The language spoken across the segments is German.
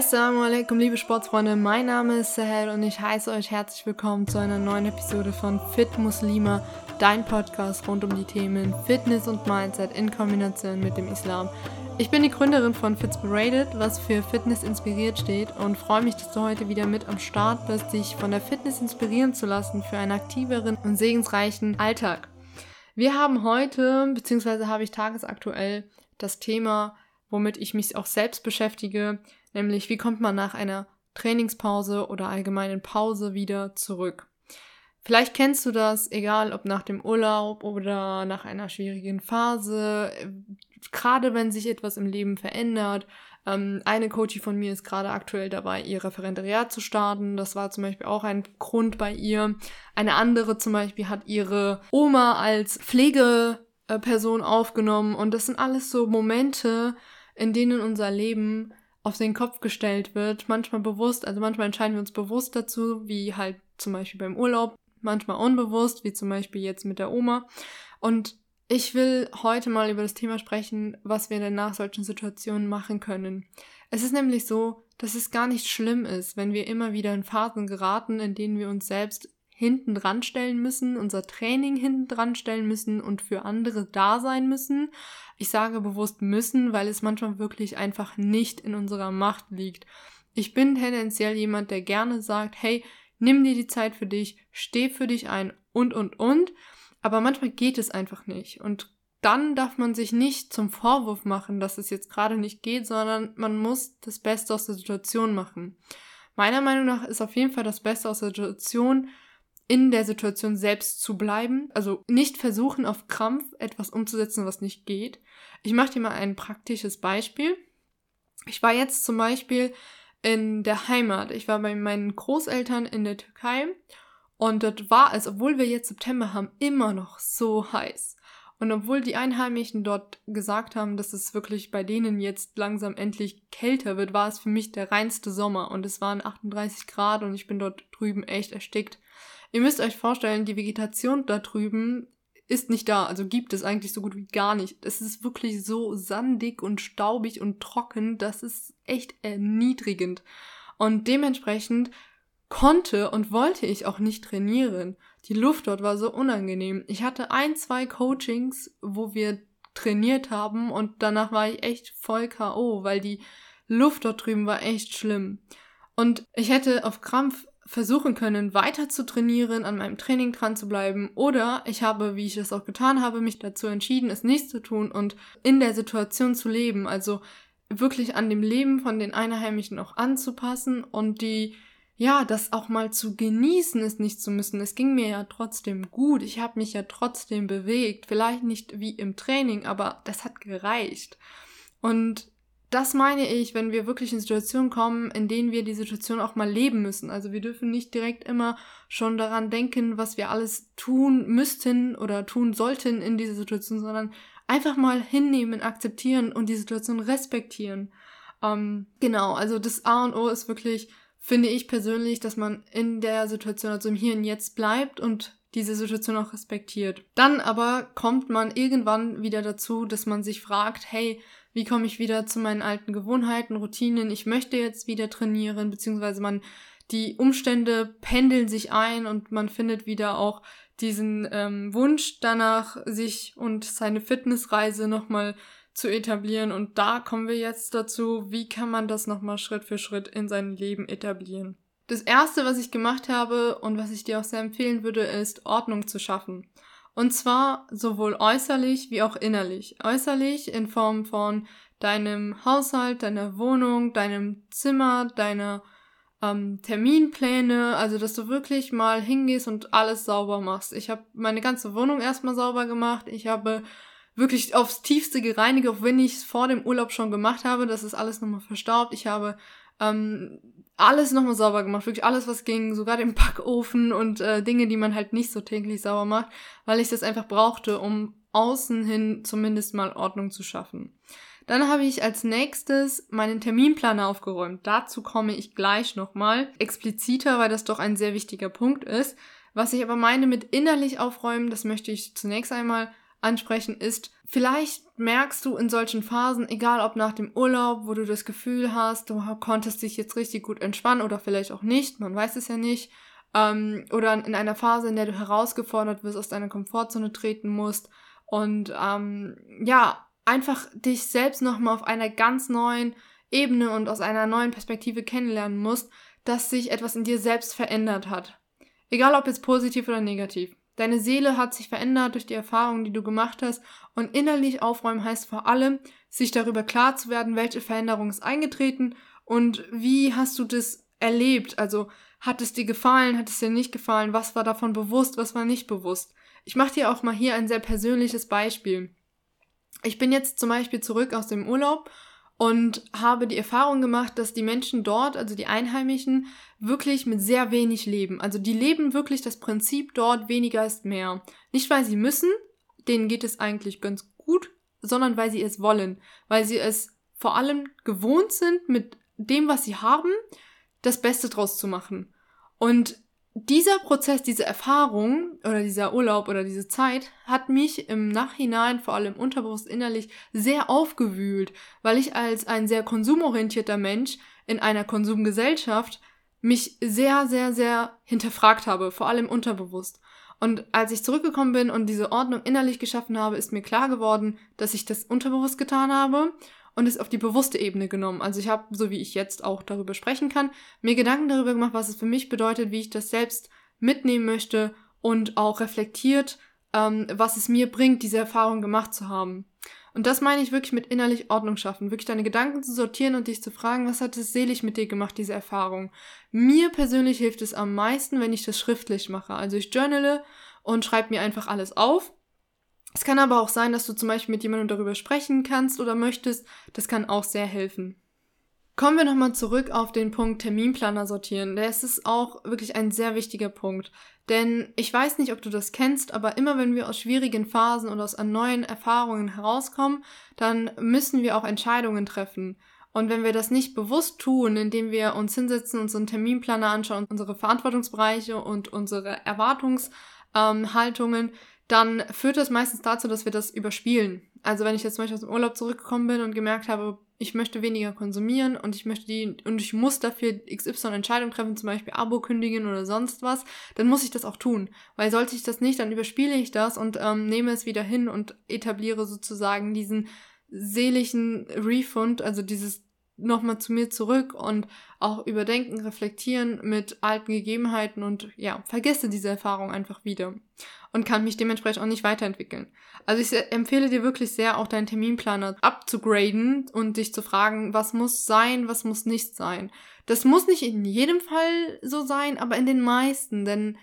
Assalamu alaikum, liebe Sportsfreunde. Mein Name ist Sahel und ich heiße euch herzlich willkommen zu einer neuen Episode von Fit Muslima, dein Podcast rund um die Themen Fitness und Mindset in Kombination mit dem Islam. Ich bin die Gründerin von Fitspirated, was für Fitness inspiriert steht und freue mich, dass du heute wieder mit am Start bist, dich von der Fitness inspirieren zu lassen für einen aktiveren und segensreichen Alltag. Wir haben heute, beziehungsweise habe ich tagesaktuell das Thema, womit ich mich auch selbst beschäftige, nämlich wie kommt man nach einer Trainingspause oder allgemeinen Pause wieder zurück. Vielleicht kennst du das, egal ob nach dem Urlaub oder nach einer schwierigen Phase, gerade wenn sich etwas im Leben verändert. Ähm, eine Coachie von mir ist gerade aktuell dabei, ihr Referendariat zu starten. Das war zum Beispiel auch ein Grund bei ihr. Eine andere zum Beispiel hat ihre Oma als Pflegeperson aufgenommen. Und das sind alles so Momente, in denen unser Leben auf den Kopf gestellt wird, manchmal bewusst, also manchmal entscheiden wir uns bewusst dazu, wie halt zum Beispiel beim Urlaub, manchmal unbewusst, wie zum Beispiel jetzt mit der Oma. Und ich will heute mal über das Thema sprechen, was wir denn nach solchen Situationen machen können. Es ist nämlich so, dass es gar nicht schlimm ist, wenn wir immer wieder in Phasen geraten, in denen wir uns selbst hinten dran stellen müssen, unser Training hinten dran stellen müssen und für andere da sein müssen. Ich sage bewusst müssen, weil es manchmal wirklich einfach nicht in unserer Macht liegt. Ich bin tendenziell jemand, der gerne sagt, hey, nimm dir die Zeit für dich, steh für dich ein und, und, und. Aber manchmal geht es einfach nicht. Und dann darf man sich nicht zum Vorwurf machen, dass es jetzt gerade nicht geht, sondern man muss das Beste aus der Situation machen. Meiner Meinung nach ist auf jeden Fall das Beste aus der Situation, in der Situation selbst zu bleiben. Also nicht versuchen, auf Krampf etwas umzusetzen, was nicht geht. Ich mache dir mal ein praktisches Beispiel. Ich war jetzt zum Beispiel in der Heimat. Ich war bei meinen Großeltern in der Türkei und dort war es, obwohl wir jetzt September haben, immer noch so heiß. Und obwohl die Einheimischen dort gesagt haben, dass es wirklich bei denen jetzt langsam endlich kälter wird, war es für mich der reinste Sommer und es waren 38 Grad und ich bin dort drüben echt erstickt. Ihr müsst euch vorstellen, die Vegetation da drüben ist nicht da, also gibt es eigentlich so gut wie gar nicht. Es ist wirklich so sandig und staubig und trocken, das ist echt erniedrigend. Und dementsprechend konnte und wollte ich auch nicht trainieren. Die Luft dort war so unangenehm. Ich hatte ein, zwei Coachings, wo wir trainiert haben und danach war ich echt voll KO, weil die Luft dort drüben war echt schlimm. Und ich hätte auf Krampf versuchen können, weiter zu trainieren, an meinem Training dran zu bleiben. Oder ich habe, wie ich es auch getan habe, mich dazu entschieden, es nicht zu tun und in der Situation zu leben. Also wirklich an dem Leben von den Einheimischen auch anzupassen und die, ja, das auch mal zu genießen, es nicht zu müssen. Es ging mir ja trotzdem gut. Ich habe mich ja trotzdem bewegt. Vielleicht nicht wie im Training, aber das hat gereicht. Und das meine ich, wenn wir wirklich in Situationen kommen, in denen wir die Situation auch mal leben müssen. Also wir dürfen nicht direkt immer schon daran denken, was wir alles tun müssten oder tun sollten in dieser Situation, sondern einfach mal hinnehmen, akzeptieren und die Situation respektieren. Ähm, genau, also das A und O ist wirklich, finde ich persönlich, dass man in der Situation, also im Hier und Jetzt bleibt und diese Situation auch respektiert. Dann aber kommt man irgendwann wieder dazu, dass man sich fragt, hey, wie komme ich wieder zu meinen alten Gewohnheiten, Routinen, ich möchte jetzt wieder trainieren, beziehungsweise man, die Umstände pendeln sich ein und man findet wieder auch diesen ähm, Wunsch danach, sich und seine Fitnessreise nochmal zu etablieren. Und da kommen wir jetzt dazu, wie kann man das nochmal Schritt für Schritt in sein Leben etablieren. Das erste, was ich gemacht habe und was ich dir auch sehr empfehlen würde, ist Ordnung zu schaffen. Und zwar sowohl äußerlich wie auch innerlich. Äußerlich in Form von deinem Haushalt, deiner Wohnung, deinem Zimmer, deiner ähm, Terminpläne, also dass du wirklich mal hingehst und alles sauber machst. Ich habe meine ganze Wohnung erstmal sauber gemacht. Ich habe wirklich aufs tiefste gereinigt, auch wenn ich es vor dem Urlaub schon gemacht habe. Das ist alles nochmal verstaubt. Ich habe ähm, alles nochmal sauber gemacht, wirklich alles, was ging, sogar den Backofen und äh, Dinge, die man halt nicht so täglich sauber macht, weil ich das einfach brauchte, um außen hin zumindest mal Ordnung zu schaffen. Dann habe ich als nächstes meinen Terminplaner aufgeräumt. Dazu komme ich gleich nochmal expliziter, weil das doch ein sehr wichtiger Punkt ist. Was ich aber meine mit innerlich aufräumen, das möchte ich zunächst einmal ansprechen, ist, vielleicht merkst du in solchen Phasen, egal ob nach dem Urlaub, wo du das Gefühl hast, du konntest dich jetzt richtig gut entspannen oder vielleicht auch nicht, man weiß es ja nicht, ähm, oder in einer Phase, in der du herausgefordert wirst, aus deiner Komfortzone treten musst und ähm, ja, einfach dich selbst nochmal auf einer ganz neuen Ebene und aus einer neuen Perspektive kennenlernen musst, dass sich etwas in dir selbst verändert hat. Egal ob jetzt positiv oder negativ. Deine Seele hat sich verändert durch die Erfahrungen, die du gemacht hast. Und innerlich aufräumen heißt vor allem, sich darüber klar zu werden, welche Veränderung ist eingetreten und wie hast du das erlebt. Also hat es dir gefallen, hat es dir nicht gefallen, was war davon bewusst, was war nicht bewusst. Ich mache dir auch mal hier ein sehr persönliches Beispiel. Ich bin jetzt zum Beispiel zurück aus dem Urlaub und habe die Erfahrung gemacht, dass die Menschen dort, also die Einheimischen, wirklich mit sehr wenig leben. Also die leben wirklich das Prinzip dort weniger ist mehr. Nicht weil sie müssen, denen geht es eigentlich ganz gut, sondern weil sie es wollen, weil sie es vor allem gewohnt sind, mit dem, was sie haben, das Beste draus zu machen. Und dieser Prozess, diese Erfahrung oder dieser Urlaub oder diese Zeit hat mich im Nachhinein, vor allem unterbewusst innerlich, sehr aufgewühlt, weil ich als ein sehr konsumorientierter Mensch in einer Konsumgesellschaft mich sehr, sehr, sehr hinterfragt habe, vor allem unterbewusst. Und als ich zurückgekommen bin und diese Ordnung innerlich geschaffen habe, ist mir klar geworden, dass ich das unterbewusst getan habe und es auf die bewusste Ebene genommen. Also ich habe, so wie ich jetzt auch darüber sprechen kann, mir Gedanken darüber gemacht, was es für mich bedeutet, wie ich das selbst mitnehmen möchte und auch reflektiert, ähm, was es mir bringt, diese Erfahrung gemacht zu haben. Und das meine ich wirklich mit innerlich Ordnung schaffen, wirklich deine Gedanken zu sortieren und dich zu fragen, was hat es selig mit dir gemacht, diese Erfahrung. Mir persönlich hilft es am meisten, wenn ich das schriftlich mache. Also ich journale und schreibe mir einfach alles auf es kann aber auch sein, dass du zum Beispiel mit jemandem darüber sprechen kannst oder möchtest. Das kann auch sehr helfen. Kommen wir nochmal zurück auf den Punkt Terminplaner sortieren. Der ist auch wirklich ein sehr wichtiger Punkt. Denn ich weiß nicht, ob du das kennst, aber immer wenn wir aus schwierigen Phasen oder aus neuen Erfahrungen herauskommen, dann müssen wir auch Entscheidungen treffen. Und wenn wir das nicht bewusst tun, indem wir uns hinsetzen, unseren Terminplaner anschauen, unsere Verantwortungsbereiche und unsere Erwartungshaltungen, ähm, dann führt das meistens dazu, dass wir das überspielen. Also wenn ich jetzt zum Beispiel aus dem Urlaub zurückgekommen bin und gemerkt habe, ich möchte weniger konsumieren und ich möchte die und ich muss dafür XY Entscheidung treffen, zum Beispiel Abo kündigen oder sonst was, dann muss ich das auch tun. Weil sollte ich das nicht, dann überspiele ich das und ähm, nehme es wieder hin und etabliere sozusagen diesen seligen Refund, also dieses nochmal zu mir zurück und auch überdenken, reflektieren mit alten Gegebenheiten und ja, vergesse diese Erfahrung einfach wieder und kann mich dementsprechend auch nicht weiterentwickeln. Also ich empfehle dir wirklich sehr, auch deinen Terminplaner abzugraden und dich zu fragen, was muss sein, was muss nicht sein. Das muss nicht in jedem Fall so sein, aber in den meisten, denn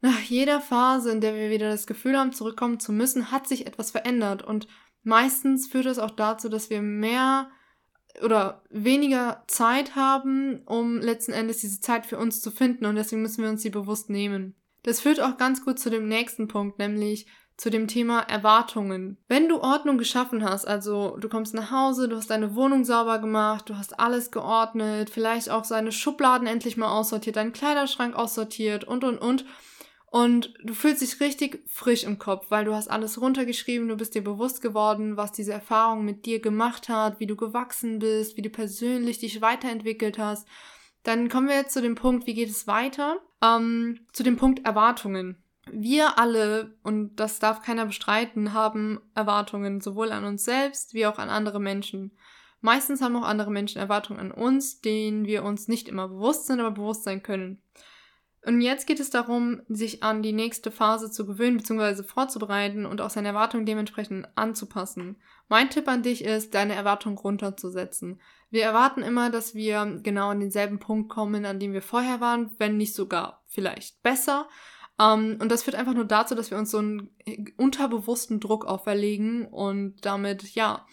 nach jeder Phase, in der wir wieder das Gefühl haben, zurückkommen zu müssen, hat sich etwas verändert und meistens führt es auch dazu, dass wir mehr oder weniger Zeit haben, um letzten Endes diese Zeit für uns zu finden und deswegen müssen wir uns sie bewusst nehmen. Das führt auch ganz gut zu dem nächsten Punkt, nämlich zu dem Thema Erwartungen. Wenn du Ordnung geschaffen hast, also du kommst nach Hause, du hast deine Wohnung sauber gemacht, du hast alles geordnet, vielleicht auch seine Schubladen endlich mal aussortiert, deinen Kleiderschrank aussortiert und und und und du fühlst dich richtig frisch im Kopf, weil du hast alles runtergeschrieben, du bist dir bewusst geworden, was diese Erfahrung mit dir gemacht hat, wie du gewachsen bist, wie du persönlich dich weiterentwickelt hast. Dann kommen wir jetzt zu dem Punkt, wie geht es weiter? Ähm, zu dem Punkt Erwartungen. Wir alle, und das darf keiner bestreiten, haben Erwartungen sowohl an uns selbst wie auch an andere Menschen. Meistens haben auch andere Menschen Erwartungen an uns, denen wir uns nicht immer bewusst sind, aber bewusst sein können. Und jetzt geht es darum, sich an die nächste Phase zu gewöhnen bzw. vorzubereiten und auch seine Erwartungen dementsprechend anzupassen. Mein Tipp an dich ist, deine Erwartungen runterzusetzen. Wir erwarten immer, dass wir genau an denselben Punkt kommen, an dem wir vorher waren, wenn nicht sogar vielleicht besser. Um, und das führt einfach nur dazu, dass wir uns so einen unterbewussten Druck auferlegen und damit, ja,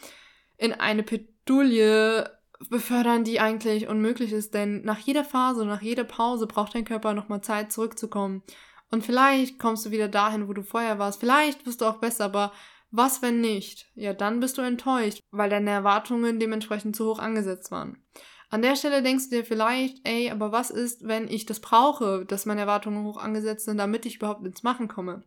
in eine Pedulie befördern, die eigentlich unmöglich ist, denn nach jeder Phase, nach jeder Pause braucht dein Körper nochmal Zeit zurückzukommen. Und vielleicht kommst du wieder dahin, wo du vorher warst. Vielleicht wirst du auch besser, aber was, wenn nicht? Ja, dann bist du enttäuscht, weil deine Erwartungen dementsprechend zu hoch angesetzt waren. An der Stelle denkst du dir vielleicht, ey, aber was ist, wenn ich das brauche, dass meine Erwartungen hoch angesetzt sind, damit ich überhaupt ins Machen komme?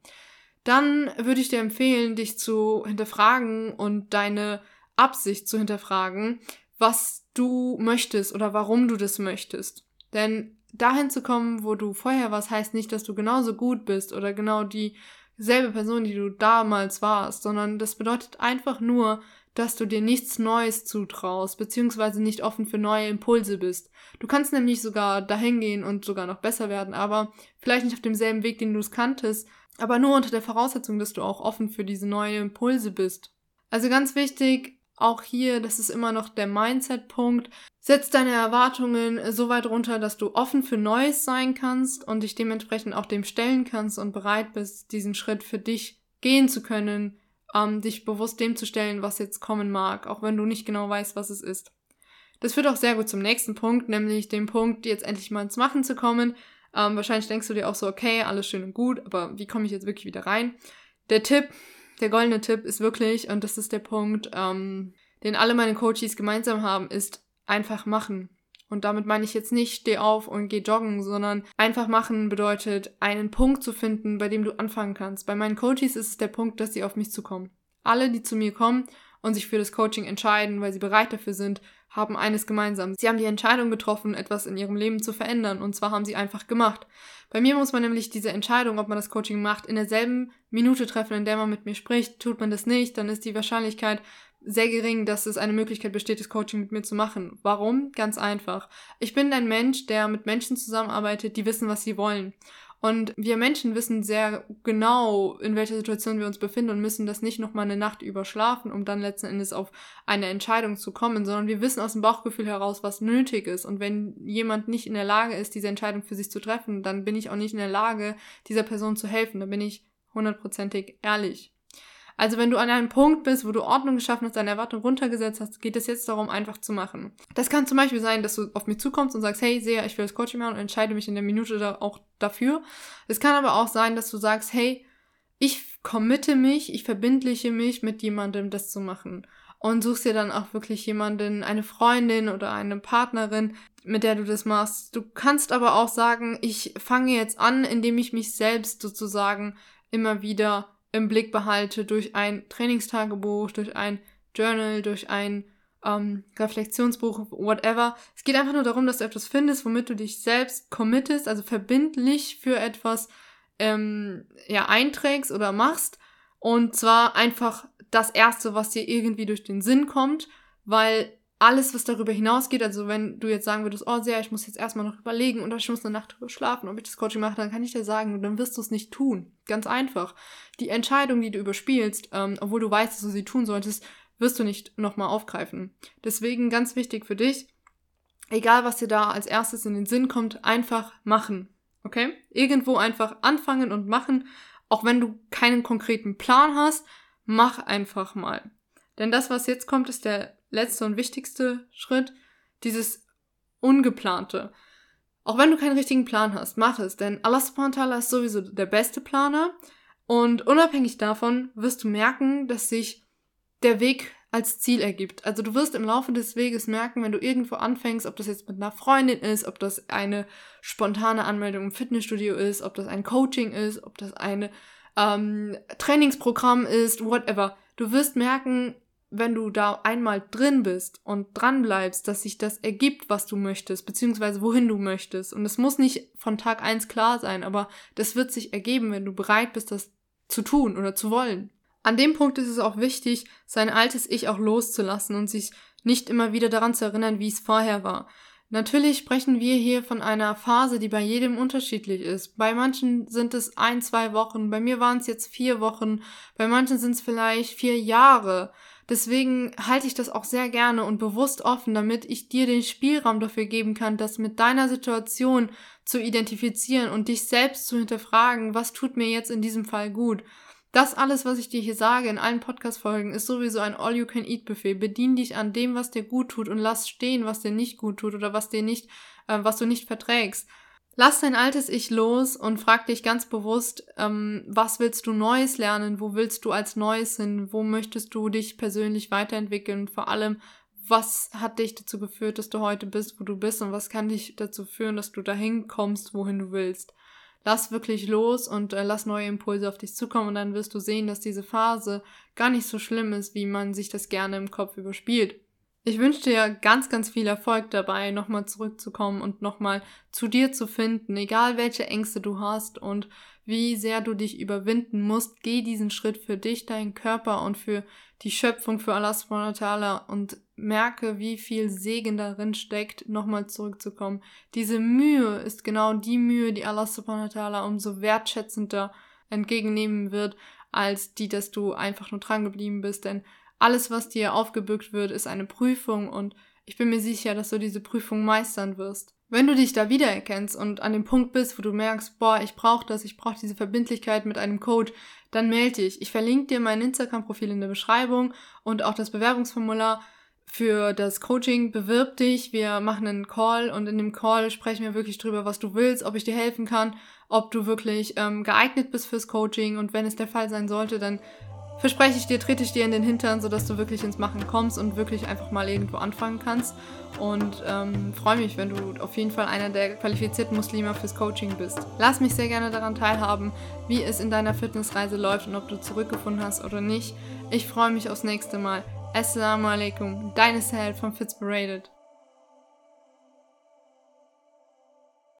dann würde ich dir empfehlen, dich zu hinterfragen und deine Absicht zu hinterfragen, was du möchtest oder warum du das möchtest. Denn dahin zu kommen, wo du vorher warst, heißt nicht, dass du genauso gut bist oder genau dieselbe Person, die du damals warst, sondern das bedeutet einfach nur, dass du dir nichts Neues zutraust, beziehungsweise nicht offen für neue Impulse bist. Du kannst nämlich sogar dahin gehen und sogar noch besser werden, aber vielleicht nicht auf demselben Weg, den du es kanntest, aber nur unter der Voraussetzung, dass du auch offen für diese neuen Impulse bist. Also ganz wichtig, auch hier, das ist immer noch der Mindset-Punkt. Setz deine Erwartungen so weit runter, dass du offen für Neues sein kannst und dich dementsprechend auch dem stellen kannst und bereit bist, diesen Schritt für dich gehen zu können, ähm, dich bewusst dem zu stellen, was jetzt kommen mag, auch wenn du nicht genau weißt, was es ist. Das führt auch sehr gut zum nächsten Punkt, nämlich dem Punkt, jetzt endlich mal ins Machen zu kommen. Ähm, wahrscheinlich denkst du dir auch so, okay, alles schön und gut, aber wie komme ich jetzt wirklich wieder rein? Der Tipp, der goldene Tipp ist wirklich, und das ist der Punkt, ähm, den alle meine Coaches gemeinsam haben, ist einfach machen. Und damit meine ich jetzt nicht, steh auf und geh joggen, sondern einfach machen bedeutet, einen Punkt zu finden, bei dem du anfangen kannst. Bei meinen Coaches ist es der Punkt, dass sie auf mich zukommen. Alle, die zu mir kommen und sich für das Coaching entscheiden, weil sie bereit dafür sind, haben eines gemeinsam. Sie haben die Entscheidung getroffen, etwas in ihrem Leben zu verändern. Und zwar haben sie einfach gemacht. Bei mir muss man nämlich diese Entscheidung, ob man das Coaching macht, in derselben Minute treffen, in der man mit mir spricht. Tut man das nicht, dann ist die Wahrscheinlichkeit sehr gering, dass es eine Möglichkeit besteht, das Coaching mit mir zu machen. Warum? Ganz einfach. Ich bin ein Mensch, der mit Menschen zusammenarbeitet, die wissen, was sie wollen. Und wir Menschen wissen sehr genau, in welcher Situation wir uns befinden und müssen das nicht nochmal eine Nacht überschlafen, um dann letzten Endes auf eine Entscheidung zu kommen, sondern wir wissen aus dem Bauchgefühl heraus, was nötig ist. Und wenn jemand nicht in der Lage ist, diese Entscheidung für sich zu treffen, dann bin ich auch nicht in der Lage, dieser Person zu helfen. Da bin ich hundertprozentig ehrlich. Also wenn du an einem Punkt bist, wo du Ordnung geschaffen hast, deine Erwartung runtergesetzt hast, geht es jetzt darum, einfach zu machen. Das kann zum Beispiel sein, dass du auf mich zukommst und sagst, hey, Seher, ich will das Coaching machen und entscheide mich in der Minute da auch dafür. Es kann aber auch sein, dass du sagst, hey, ich committe mich, ich verbindliche mich mit jemandem, das zu machen. Und suchst dir dann auch wirklich jemanden, eine Freundin oder eine Partnerin, mit der du das machst. Du kannst aber auch sagen, ich fange jetzt an, indem ich mich selbst sozusagen immer wieder im Blick behalte durch ein Trainingstagebuch, durch ein Journal, durch ein ähm, Reflexionsbuch, whatever. Es geht einfach nur darum, dass du etwas findest, womit du dich selbst committest, also verbindlich für etwas ähm, ja, einträgst oder machst. Und zwar einfach das Erste, was dir irgendwie durch den Sinn kommt, weil alles, was darüber hinausgeht, also wenn du jetzt sagen würdest, oh sehr, ich muss jetzt erstmal noch überlegen und ich muss eine Nacht drüber schlafen, ob ich das Coaching mache, dann kann ich dir sagen, dann wirst du es nicht tun. Ganz einfach. Die Entscheidung, die du überspielst, ähm, obwohl du weißt, dass du sie tun solltest, wirst du nicht nochmal aufgreifen. Deswegen ganz wichtig für dich, egal was dir da als erstes in den Sinn kommt, einfach machen. Okay? Irgendwo einfach anfangen und machen, auch wenn du keinen konkreten Plan hast, mach einfach mal. Denn das, was jetzt kommt, ist der letzte und wichtigste Schritt, dieses Ungeplante. Auch wenn du keinen richtigen Plan hast, mach es, denn Allah subhanahu wa ta'ala ist sowieso der beste Planer und unabhängig davon wirst du merken, dass sich der Weg als Ziel ergibt. Also du wirst im Laufe des Weges merken, wenn du irgendwo anfängst, ob das jetzt mit einer Freundin ist, ob das eine spontane Anmeldung im Fitnessstudio ist, ob das ein Coaching ist, ob das ein ähm, Trainingsprogramm ist, whatever. Du wirst merken, wenn du da einmal drin bist und dran bleibst, dass sich das ergibt, was du möchtest, beziehungsweise wohin du möchtest. Und es muss nicht von Tag eins klar sein, aber das wird sich ergeben, wenn du bereit bist, das zu tun oder zu wollen. An dem Punkt ist es auch wichtig, sein altes Ich auch loszulassen und sich nicht immer wieder daran zu erinnern, wie es vorher war. Natürlich sprechen wir hier von einer Phase, die bei jedem unterschiedlich ist. Bei manchen sind es ein, zwei Wochen, bei mir waren es jetzt vier Wochen, bei manchen sind es vielleicht vier Jahre. Deswegen halte ich das auch sehr gerne und bewusst offen, damit ich dir den Spielraum dafür geben kann, das mit deiner Situation zu identifizieren und dich selbst zu hinterfragen, was tut mir jetzt in diesem Fall gut. Das alles, was ich dir hier sage in allen Podcast-Folgen, ist sowieso ein All-You-Can-Eat-Buffet. Bedien dich an dem, was dir gut tut und lass stehen, was dir nicht gut tut oder was dir nicht, äh, was du nicht verträgst. Lass dein altes Ich los und frag dich ganz bewusst, ähm, was willst du Neues lernen? Wo willst du als Neues hin? Wo möchtest du dich persönlich weiterentwickeln? vor allem, was hat dich dazu geführt, dass du heute bist, wo du bist? Und was kann dich dazu führen, dass du dahin kommst, wohin du willst? lass wirklich los und äh, lass neue Impulse auf dich zukommen und dann wirst du sehen, dass diese Phase gar nicht so schlimm ist, wie man sich das gerne im Kopf überspielt. Ich wünsche dir ganz, ganz viel Erfolg dabei, nochmal zurückzukommen und nochmal zu dir zu finden, egal welche Ängste du hast und wie sehr du dich überwinden musst. Geh diesen Schritt für dich, deinen Körper und für die Schöpfung, für Allah subhanahu und merke, wie viel Segen darin steckt, nochmal zurückzukommen. Diese Mühe ist genau die Mühe, die Allah subhanahu umso wertschätzender entgegennehmen wird, als die, dass du einfach nur dran geblieben bist, denn alles, was dir aufgebückt wird, ist eine Prüfung und ich bin mir sicher, dass du diese Prüfung meistern wirst. Wenn du dich da wiedererkennst und an dem Punkt bist, wo du merkst, boah, ich brauche das, ich brauche diese Verbindlichkeit mit einem Coach, dann melde dich. Ich verlinke dir mein Instagram-Profil in der Beschreibung und auch das Bewerbungsformular für das Coaching. Bewirb dich, wir machen einen Call und in dem Call sprechen wir wirklich drüber, was du willst, ob ich dir helfen kann, ob du wirklich ähm, geeignet bist fürs Coaching und wenn es der Fall sein sollte, dann verspreche ich dir, trete ich dir in den Hintern, sodass du wirklich ins Machen kommst und wirklich einfach mal irgendwo anfangen kannst. Und ähm, freue mich, wenn du auf jeden Fall einer der qualifizierten Muslime fürs Coaching bist. Lass mich sehr gerne daran teilhaben, wie es in deiner Fitnessreise läuft und ob du zurückgefunden hast oder nicht. Ich freue mich aufs nächste Mal. Assalamu alaikum, deine Sahel von Fitzberated.